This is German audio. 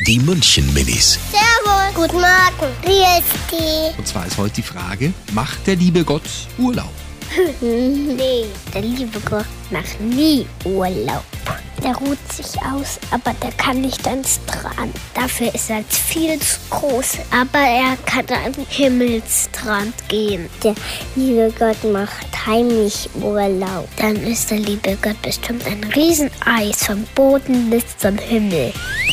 Die München-Minis. Servus. Guten Morgen. Wie ist die? Und zwar ist heute die Frage, macht der liebe Gott Urlaub? Nee, der liebe Gott macht nie Urlaub. Der ruht sich aus, aber der kann nicht ans Strand. Dafür ist er viel zu groß. Aber er kann an den Himmelsstrand gehen. Der liebe Gott macht heimlich Urlaub. Dann ist der liebe Gott bestimmt ein Rieseneis vom Boden bis zum Himmel.